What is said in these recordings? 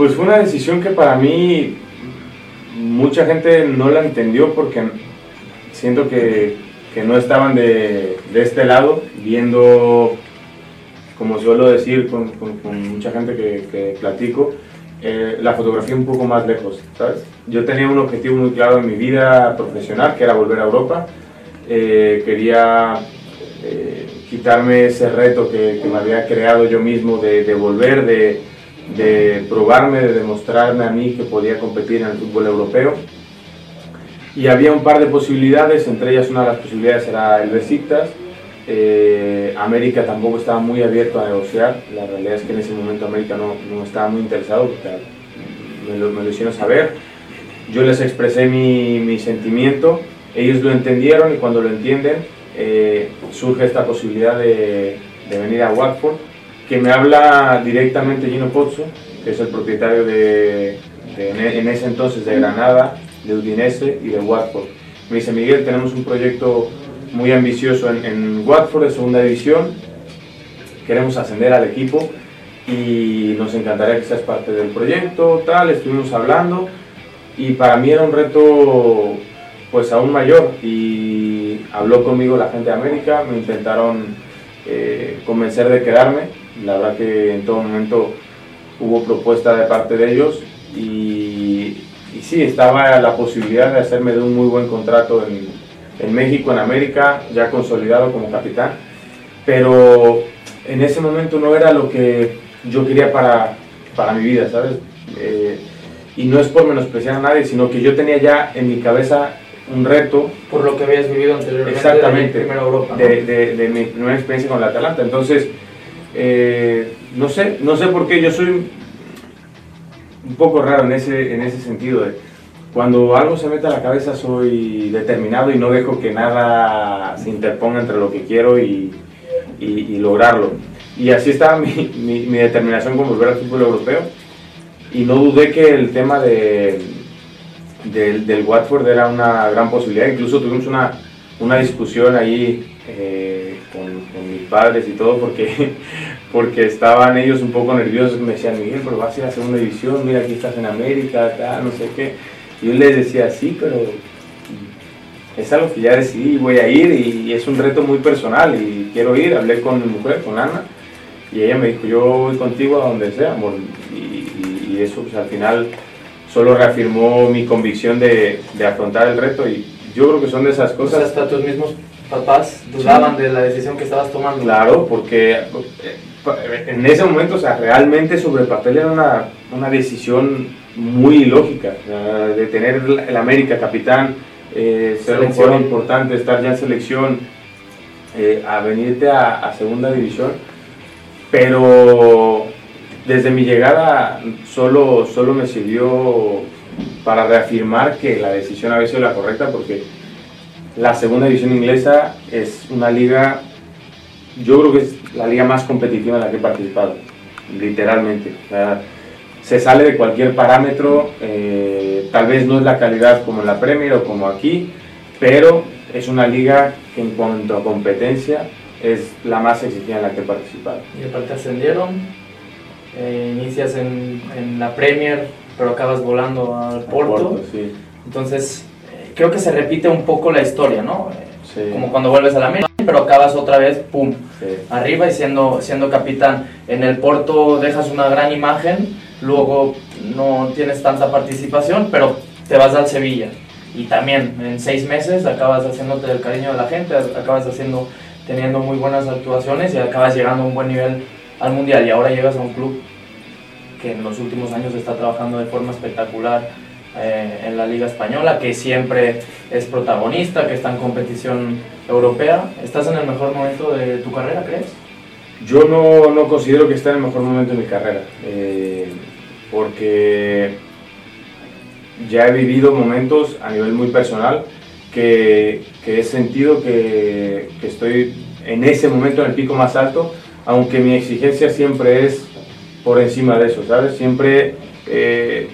Pues fue una decisión que para mí mucha gente no la entendió porque siento que, que no estaban de, de, este lado viendo, como suelo decir con, mucha gente que, platico, eh, la fotografía un poco más lejos. Yo tenía un objetivo muy claro en mi vida profesional, que era volver a Europa. Eh, quería eh, quitarme ese reto que, me había creado yo mismo de volver, de, de probarme, de demostrarme a mí que podía competir en el fútbol europeo. Y había un par de posibilidades, entre ellas una de las posibilidades era el Besiktas. Eh, América tampoco estaba muy abierto a negociar, la realidad es que en ese momento América no, no estaba muy interesado, porque me lo, me lo, hicieron saber. Yo les expresé mi, mi, sentimiento, ellos lo entendieron y cuando lo entienden eh, surge esta posibilidad de, de venir a Watford que me habla directamente Gino Pozzo, que es el propietario de, en ese entonces de Granada, de Udinese y de Watford. Me dice, Miguel, tenemos un proyecto muy ambicioso en, en Watford de segunda división, queremos ascender al equipo y nos encantaría que seas parte del proyecto, tal, estuvimos hablando. Y para mí era un reto pues aún mayor. Y habló conmigo la gente de América, me intentaron eh, convencer de quedarme, la verdad que en todo momento hubo propuesta de parte de ellos y, y sí, estaba la posibilidad de hacerme de un muy buen contrato en, en, México, en América, ya consolidado como capitán, pero en ese momento no era lo que yo quería para, para mi vida, ¿sabes? Eh, y no es por menospreciar a nadie, sino que yo tenía ya en mi cabeza un reto. Por lo que habías vivido anteriormente. Exactamente. De, primera Europa, ¿no? de, de, de mi primera experiencia con la Atalanta. Entonces, eh, no sé, no sé por qué yo soy un poco raro en ese, en ese sentido. Cuando algo se mete a la cabeza soy determinado y no dejo que nada se interponga entre lo que quiero y, y, lograrlo. Y así estaba mi, mi, mi, determinación con volver al fútbol europeo. Y no dudé que el tema de, del, del Watford era una gran posibilidad. Incluso tuvimos una, una discusión ahí eh, padres y todo porque, porque estaban ellos un poco nerviosos. Me decían, Miguel, pero vas a ir a segunda división, mira, aquí estás en América, tal, no sé qué. Y yo les decía, sí, pero es algo que ya decidí, voy a ir y es un reto muy personal y quiero ir. Hablé con mi mujer, con Ana, y ella me dijo, yo voy contigo a donde sea, amor. Y, y, y eso pues, al final solo reafirmó mi convicción de, de, afrontar el reto y yo creo que son de esas cosas. Hasta tus mismos papás dudaban sí. de la decisión que estabas tomando. Claro, porque en ese momento, o sea, realmente sobre el papel era una una decisión muy ilógica, de tener el América capitán, eh, ser un jugador importante, estar ya en selección, eh, a venirte a, segunda división, pero desde mi llegada solo, solo me sirvió para reafirmar que la decisión había sido la correcta porque la segunda división inglesa es una liga, yo creo que es la liga más competitiva en la que he participado, literalmente. se sale de cualquier parámetro, eh, tal vez no es la calidad como en la Premier o como aquí, pero es una liga que en cuanto a competencia es la más exigida en la que he participado. Y aparte ascendieron, eh, inicias en, en, la Premier, pero acabas volando al Porto. sí. Entonces, creo que se repite un poco la historia, ¿no? Sí. Como cuando vuelves a la América, pero acabas otra vez, pum, arriba y siendo, siendo capitán. En el Porto dejas una gran imagen, luego no tienes tanta participación, pero te vas al Sevilla y también en seis meses acabas haciéndote el cariño de la gente, acabas haciendo, teniendo muy buenas actuaciones y acabas llegando a un buen nivel al mundial y ahora llegas a un club que en los últimos años está trabajando de forma espectacular eh, en la Liga Española, que siempre es protagonista, que está en competición europea. ¿Estás en el mejor momento de tu carrera, crees? Yo no, no considero que esté en el mejor momento de mi carrera, eh, porque ya he vivido momentos a nivel muy personal que, que he sentido que, que, estoy en ese momento en el pico más alto, aunque mi exigencia siempre es por encima de eso, ¿sabes? Siempre eh,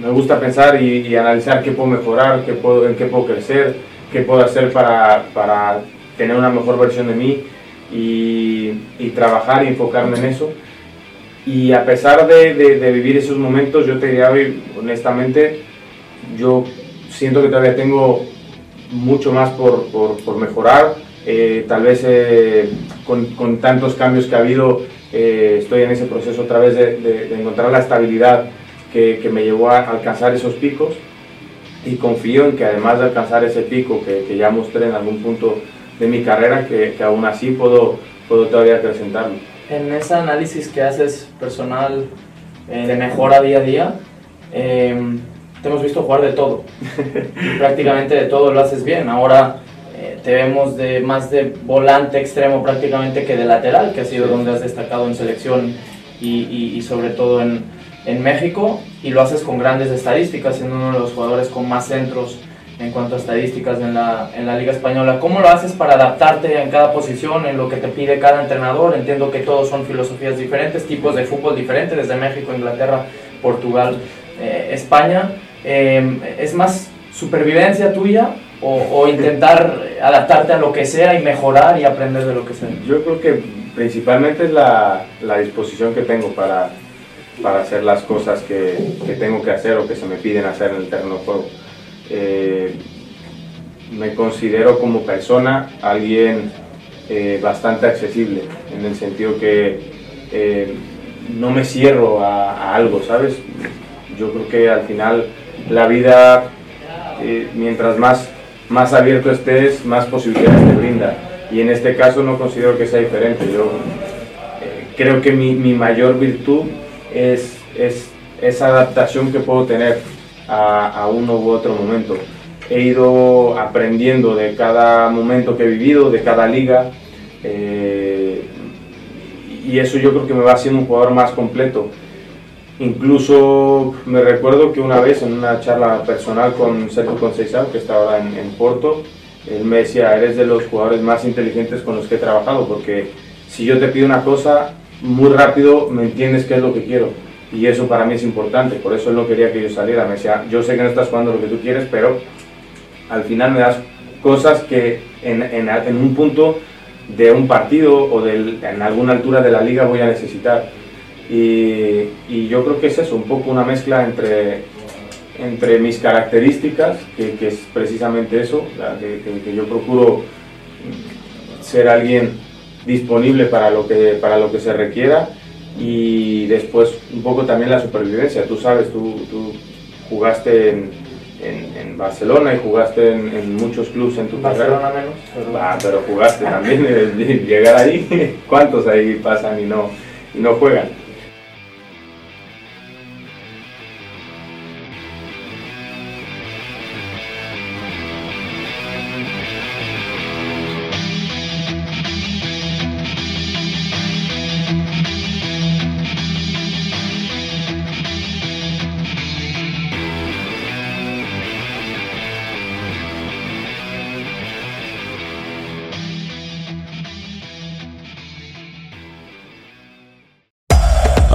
me gusta pensar y, analizar qué puedo mejorar, qué puedo, en qué puedo crecer, qué puedo hacer para, para tener una mejor versión de mí y, trabajar y enfocarme en eso. Y a pesar de, vivir esos momentos, yo te diría honestamente, yo siento que todavía tengo mucho más por, mejorar. Eh, tal vez eh, con, tantos cambios que ha habido, eh, estoy en ese proceso otra vez de encontrar la estabilidad que, que, me llevó a alcanzar esos picos. Y confío en que además de alcanzar ese pico que, que ya mostré en algún punto de mi carrera, que, que aún así puedo, puedo todavía acrecentarlo en ese análisis que haces personal eh, de mejora día a día, em, te hemos visto jugar de todo. prácticamente de todo lo haces bien. Ahora eh, te vemos de más de volante extremo prácticamente que de lateral, que ha sido donde has destacado en selección y, y sobre todo en, en México. Y lo haces con grandes estadísticas, siendo uno de los jugadores con más centros en cuanto a estadísticas en la, en la Liga Española. ¿Cómo lo haces para adaptarte en cada posición, en lo que te pide cada entrenador? Entiendo que todos son filosofías diferentes, tipos de fútbol diferentes, desde México, Inglaterra, Portugal, eh, España. Eh, ¿Es más supervivencia tuya o, o, intentar adaptarte a lo que sea y mejorar y aprender de lo que sea? Yo creo que principalmente es la, la disposición que tengo para, para hacer las cosas que, que tengo que hacer o que se me piden hacer en el terreno de juego eh, me considero como persona alguien eh, bastante accesible, en el sentido que eh, no me cierro a, algo, ¿sabes? Yo creo que al final la vida, mientras más, más abierto estés, más posibilidades te brinda. Y en este caso no considero que sea diferente. Yo creo que mi, mi mayor virtud es, es esa adaptación que puedo tener a, uno u otro momento. He ido aprendiendo de cada momento que he vivido, de cada liga, eh, y eso yo creo que me va haciendo un jugador más completo. Incluso me recuerdo que una vez en una charla personal con Sergio Conceição, que está ahora en, en Porto, él me decía, eres de los jugadores más inteligentes con los que he trabajado, porque si yo te pido una cosa, muy rápido me entiendes qué es lo que quiero y eso para mí es importante, por eso él no quería que yo saliera, me decía, yo sé que no estás jugando lo que tú quieres, pero al final me das cosas que en, en, en un punto de un partido o del, en alguna altura de la liga voy a necesitar. Y, y, yo creo que es eso, un poco una mezcla entre, entre mis características, que, que es precisamente eso, que, que, que, yo procuro ser alguien disponible para lo que, para lo que se requiera y después un poco también la supervivencia. Tú sabes, tú, tú jugaste en, en, en, Barcelona y jugaste en, en muchos clubes en tu Barcelona carrera. menos. Pero... Ah, pero jugaste también. llegar ahí, ¿cuántos ahí pasan y no, y no juegan?